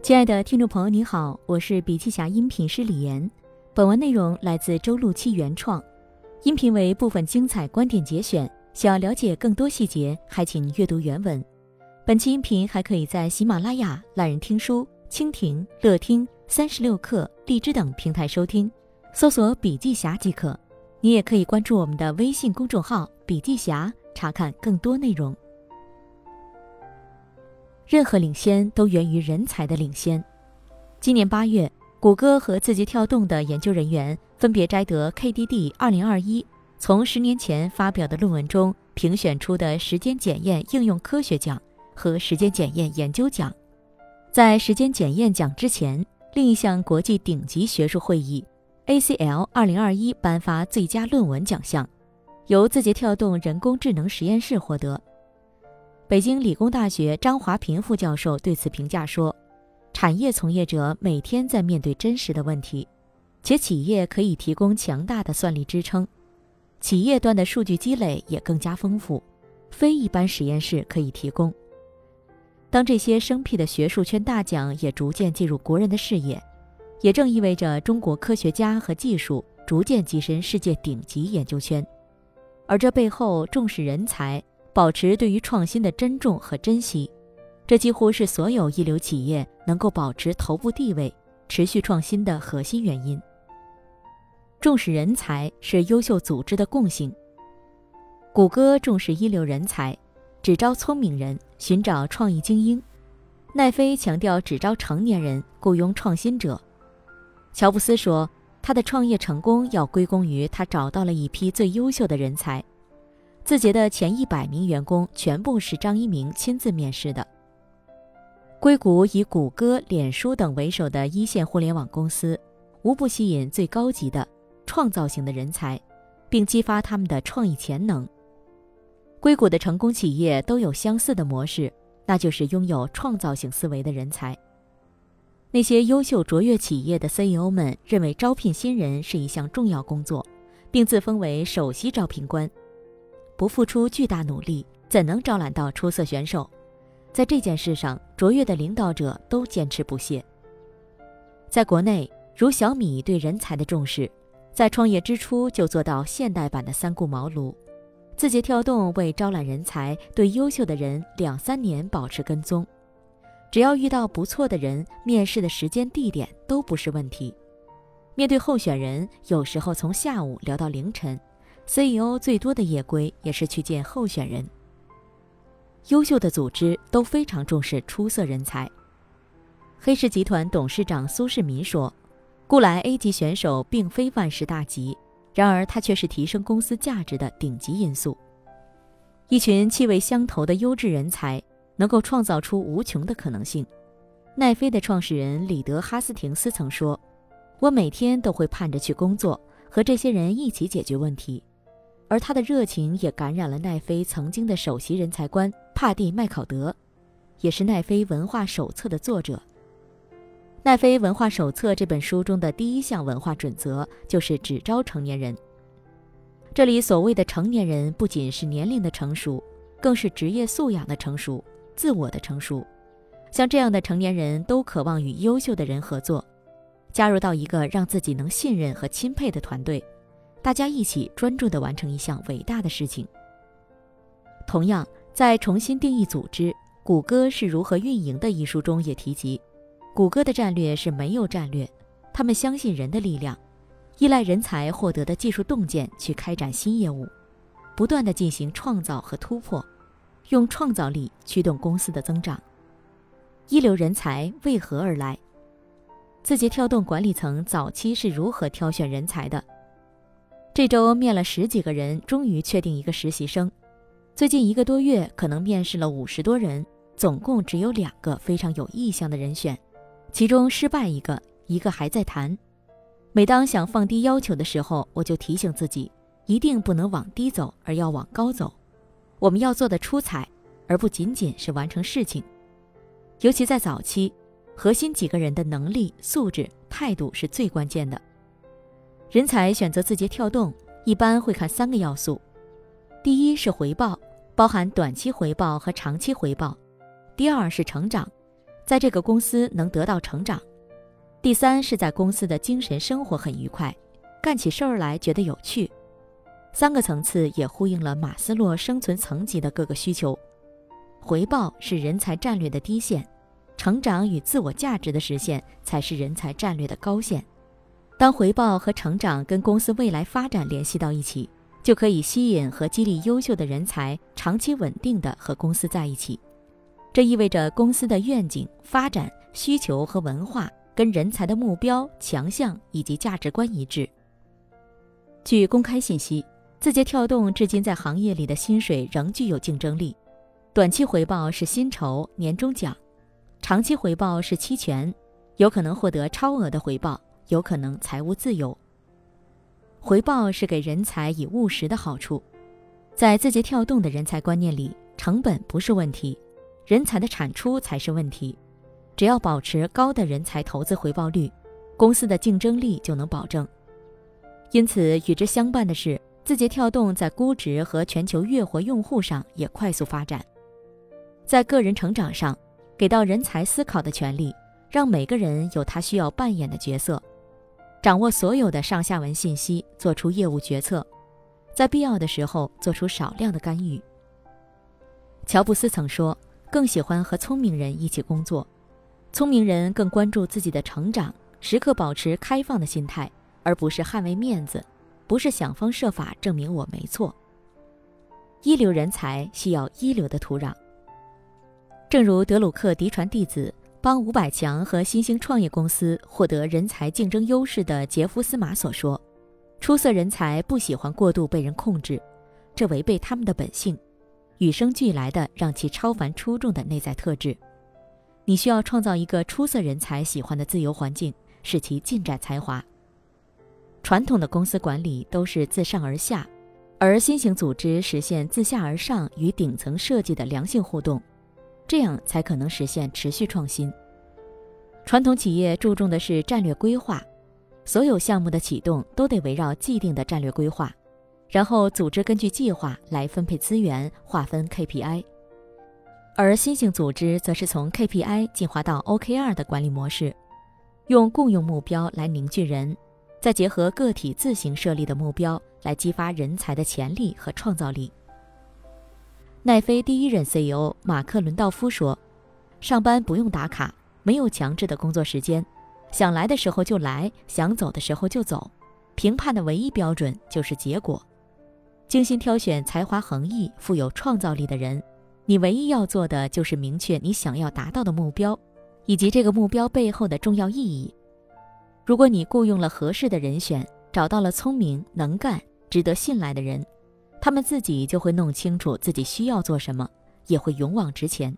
亲爱的听众朋友，你好，我是笔记侠音频师李岩。本文内容来自周露七原创，音频为部分精彩观点节选。想要了解更多细节，还请阅读原文。本期音频还可以在喜马拉雅、懒人听书、蜻蜓、乐听、三十六课、荔枝等平台收听，搜索“笔记侠”即可。你也可以关注我们的微信公众号“笔记侠”，查看更多内容。任何领先都源于人才的领先。今年八月，谷歌和字节跳动的研究人员分别摘得 KDD 二零二一从十年前发表的论文中评选出的时间检验应用科学奖和时间检验研究奖。在时间检验奖之前，另一项国际顶级学术会议 ACL 二零二一颁发最佳论文奖项，由字节跳动人工智能实验室获得。北京理工大学张华平副教授对此评价说：“产业从业者每天在面对真实的问题，且企业可以提供强大的算力支撑，企业端的数据积累也更加丰富，非一般实验室可以提供。当这些生僻的学术圈大奖也逐渐进入国人的视野，也正意味着中国科学家和技术逐渐跻身世界顶级研究圈，而这背后重视人才。”保持对于创新的珍重和珍惜，这几乎是所有一流企业能够保持头部地位、持续创新的核心原因。重视人才是优秀组织的共性。谷歌重视一流人才，只招聪明人，寻找创意精英；奈飞强调只招成年人，雇佣创新者。乔布斯说，他的创业成功要归功于他找到了一批最优秀的人才。字节的前一百名员工全部是张一鸣亲自面试的。硅谷以谷歌、脸书等为首的一线互联网公司，无不吸引最高级的创造型的人才，并激发他们的创意潜能。硅谷的成功企业都有相似的模式，那就是拥有创造性思维的人才。那些优秀卓越企业的 CEO 们认为招聘新人是一项重要工作，并自封为首席招聘官。不付出巨大努力，怎能招揽到出色选手？在这件事上，卓越的领导者都坚持不懈。在国内，如小米对人才的重视，在创业之初就做到现代版的三顾茅庐；字节跳动为招揽人才，对优秀的人两三年保持跟踪，只要遇到不错的人，面试的时间地点都不是问题。面对候选人，有时候从下午聊到凌晨。CEO 最多的夜归也是去见候选人。优秀的组织都非常重视出色人才。黑石集团董事长苏世民说：“雇来 A 级选手并非万事大吉，然而它却是提升公司价值的顶级因素。一群气味相投的优质人才，能够创造出无穷的可能性。”奈飞的创始人里德·哈斯廷斯曾说：“我每天都会盼着去工作，和这些人一起解决问题。”而他的热情也感染了奈飞曾经的首席人才官帕蒂·麦考德，也是奈飞文化手册的作者。奈飞文化手册这本书中的第一项文化准则就是只招成年人。这里所谓的成年人，不仅是年龄的成熟，更是职业素养的成熟、自我的成熟。像这样的成年人都渴望与优秀的人合作，加入到一个让自己能信任和钦佩的团队。大家一起专注地完成一项伟大的事情。同样，在重新定义组织，谷歌是如何运营的一书中也提及，谷歌的战略是没有战略，他们相信人的力量，依赖人才获得的技术洞见去开展新业务，不断地进行创造和突破，用创造力驱动公司的增长。一流人才为何而来？字节跳动管理层早期是如何挑选人才的？这周面了十几个人，终于确定一个实习生。最近一个多月，可能面试了五十多人，总共只有两个非常有意向的人选，其中失败一个，一个还在谈。每当想放低要求的时候，我就提醒自己，一定不能往低走，而要往高走。我们要做的出彩，而不仅仅是完成事情。尤其在早期，核心几个人的能力、素质、态度是最关键的。人才选择字节跳动，一般会看三个要素：第一是回报，包含短期回报和长期回报；第二是成长，在这个公司能得到成长；第三是在公司的精神生活很愉快，干起事儿来觉得有趣。三个层次也呼应了马斯洛生存层级的各个需求。回报是人才战略的低线，成长与自我价值的实现才是人才战略的高线。当回报和成长跟公司未来发展联系到一起，就可以吸引和激励优秀的人才长期稳定的和公司在一起。这意味着公司的愿景、发展需求和文化跟人才的目标、强项以及价值观一致。据公开信息。字节跳动至今在行业里的薪水仍具有竞争力，短期回报是薪酬、年终奖，长期回报是期权，有可能获得超额的回报，有可能财务自由。回报是给人才以务实的好处，在字节跳动的人才观念里，成本不是问题，人才的产出才是问题。只要保持高的人才投资回报率，公司的竞争力就能保证。因此，与之相伴的是。字节跳动在估值和全球月活用户上也快速发展，在个人成长上，给到人才思考的权利，让每个人有他需要扮演的角色，掌握所有的上下文信息，做出业务决策，在必要的时候做出少量的干预。乔布斯曾说：“更喜欢和聪明人一起工作，聪明人更关注自己的成长，时刻保持开放的心态，而不是捍卫面子。”不是想方设法证明我没错。一流人才需要一流的土壤。正如德鲁克嫡传弟子、帮五百强和新兴创业公司获得人才竞争优势的杰夫·斯马所说：“出色人才不喜欢过度被人控制，这违背他们的本性，与生俱来的让其超凡出众的内在特质。你需要创造一个出色人才喜欢的自由环境，使其尽展才华。”传统的公司管理都是自上而下，而新型组织实现自下而上与顶层设计的良性互动，这样才可能实现持续创新。传统企业注重的是战略规划，所有项目的启动都得围绕既定的战略规划，然后组织根据计划来分配资源、划分 KPI，而新型组织则是从 KPI 进化到 OKR 的管理模式，用共用目标来凝聚人。再结合个体自行设立的目标来激发人才的潜力和创造力。奈飞第一任 CEO 马克·伦道夫说：“上班不用打卡，没有强制的工作时间，想来的时候就来，想走的时候就走。评判的唯一标准就是结果。精心挑选才华横溢、富有创造力的人，你唯一要做的就是明确你想要达到的目标，以及这个目标背后的重要意义。”如果你雇佣了合适的人选，找到了聪明、能干、值得信赖的人，他们自己就会弄清楚自己需要做什么，也会勇往直前。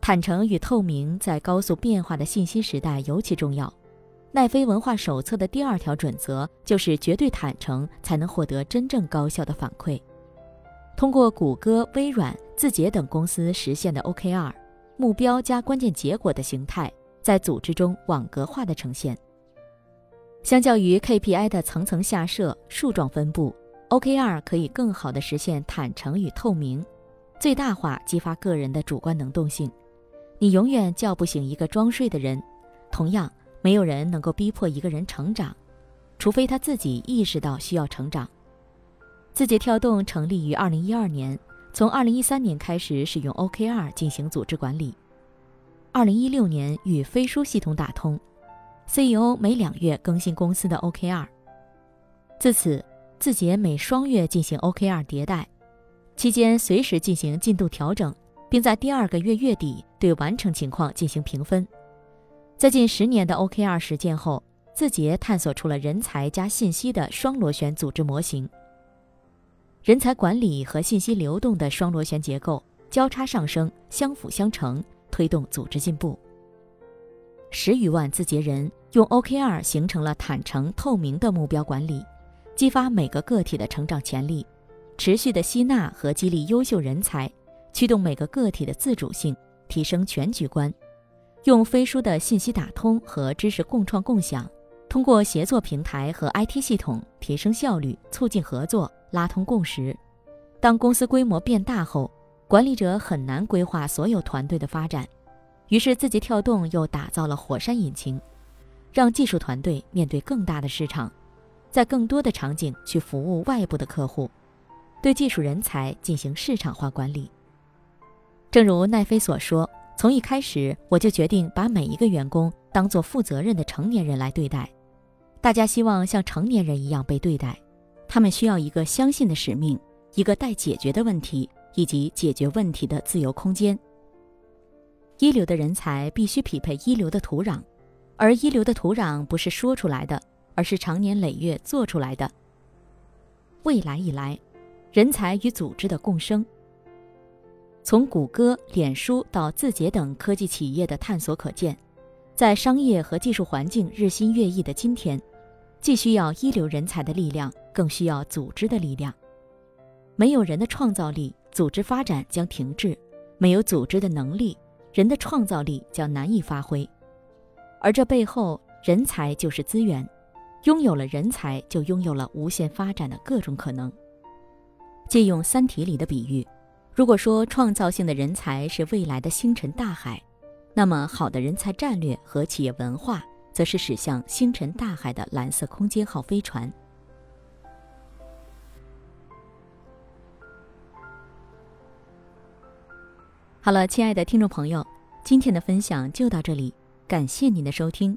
坦诚与透明在高速变化的信息时代尤其重要。奈飞文化手册的第二条准则就是绝对坦诚，才能获得真正高效的反馈。通过谷歌、微软、字节等公司实现的 OKR 目标加关键结果的形态。在组织中网格化的呈现，相较于 KPI 的层层下设、树状分布，OKR 可以更好地实现坦诚与透明，最大化激发个人的主观能动性。你永远叫不醒一个装睡的人，同样，没有人能够逼迫一个人成长，除非他自己意识到需要成长。字节跳动成立于2012年，从2013年开始使用 OKR 进行组织管理。二零一六年与飞书系统打通，CEO 每两月更新公司的 OKR。自此，字节每双月进行 OKR 迭代，期间随时进行进度调整，并在第二个月月底对完成情况进行评分。在近十年的 OKR 实践后，字节探索出了人才加信息的双螺旋组织模型。人才管理和信息流动的双螺旋结构交叉上升，相辅相成。推动组织进步。十余万字节人用 OKR 形成了坦诚透明的目标管理，激发每个个体的成长潜力，持续的吸纳和激励优秀人才，驱动每个个体的自主性，提升全局观。用飞书的信息打通和知识共创共享，通过协作平台和 IT 系统提升效率，促进合作，拉通共识。当公司规模变大后，管理者很难规划所有团队的发展，于是字节跳动又打造了火山引擎，让技术团队面对更大的市场，在更多的场景去服务外部的客户，对技术人才进行市场化管理。正如奈飞所说：“从一开始我就决定把每一个员工当做负责任的成年人来对待，大家希望像成年人一样被对待，他们需要一个相信的使命，一个待解决的问题，以及解决问题的自由空间。一流的人才必须匹配一流的土壤，而一流的土壤不是说出来的，而是长年累月做出来的。未来以来，人才与组织的共生。”从谷歌、脸书到字节等科技企业的探索可见，在商业和技术环境日新月异的今天，既需要一流人才的力量，更需要组织的力量。没有人的创造力，组织发展将停滞；没有组织的能力，人的创造力将难以发挥。而这背后，人才就是资源，拥有了人才，就拥有了无限发展的各种可能。借用《三体》里的比喻。如果说创造性的人才是未来的星辰大海，那么好的人才战略和企业文化，则是驶向星辰大海的蓝色空间号飞船。好了，亲爱的听众朋友，今天的分享就到这里，感谢您的收听。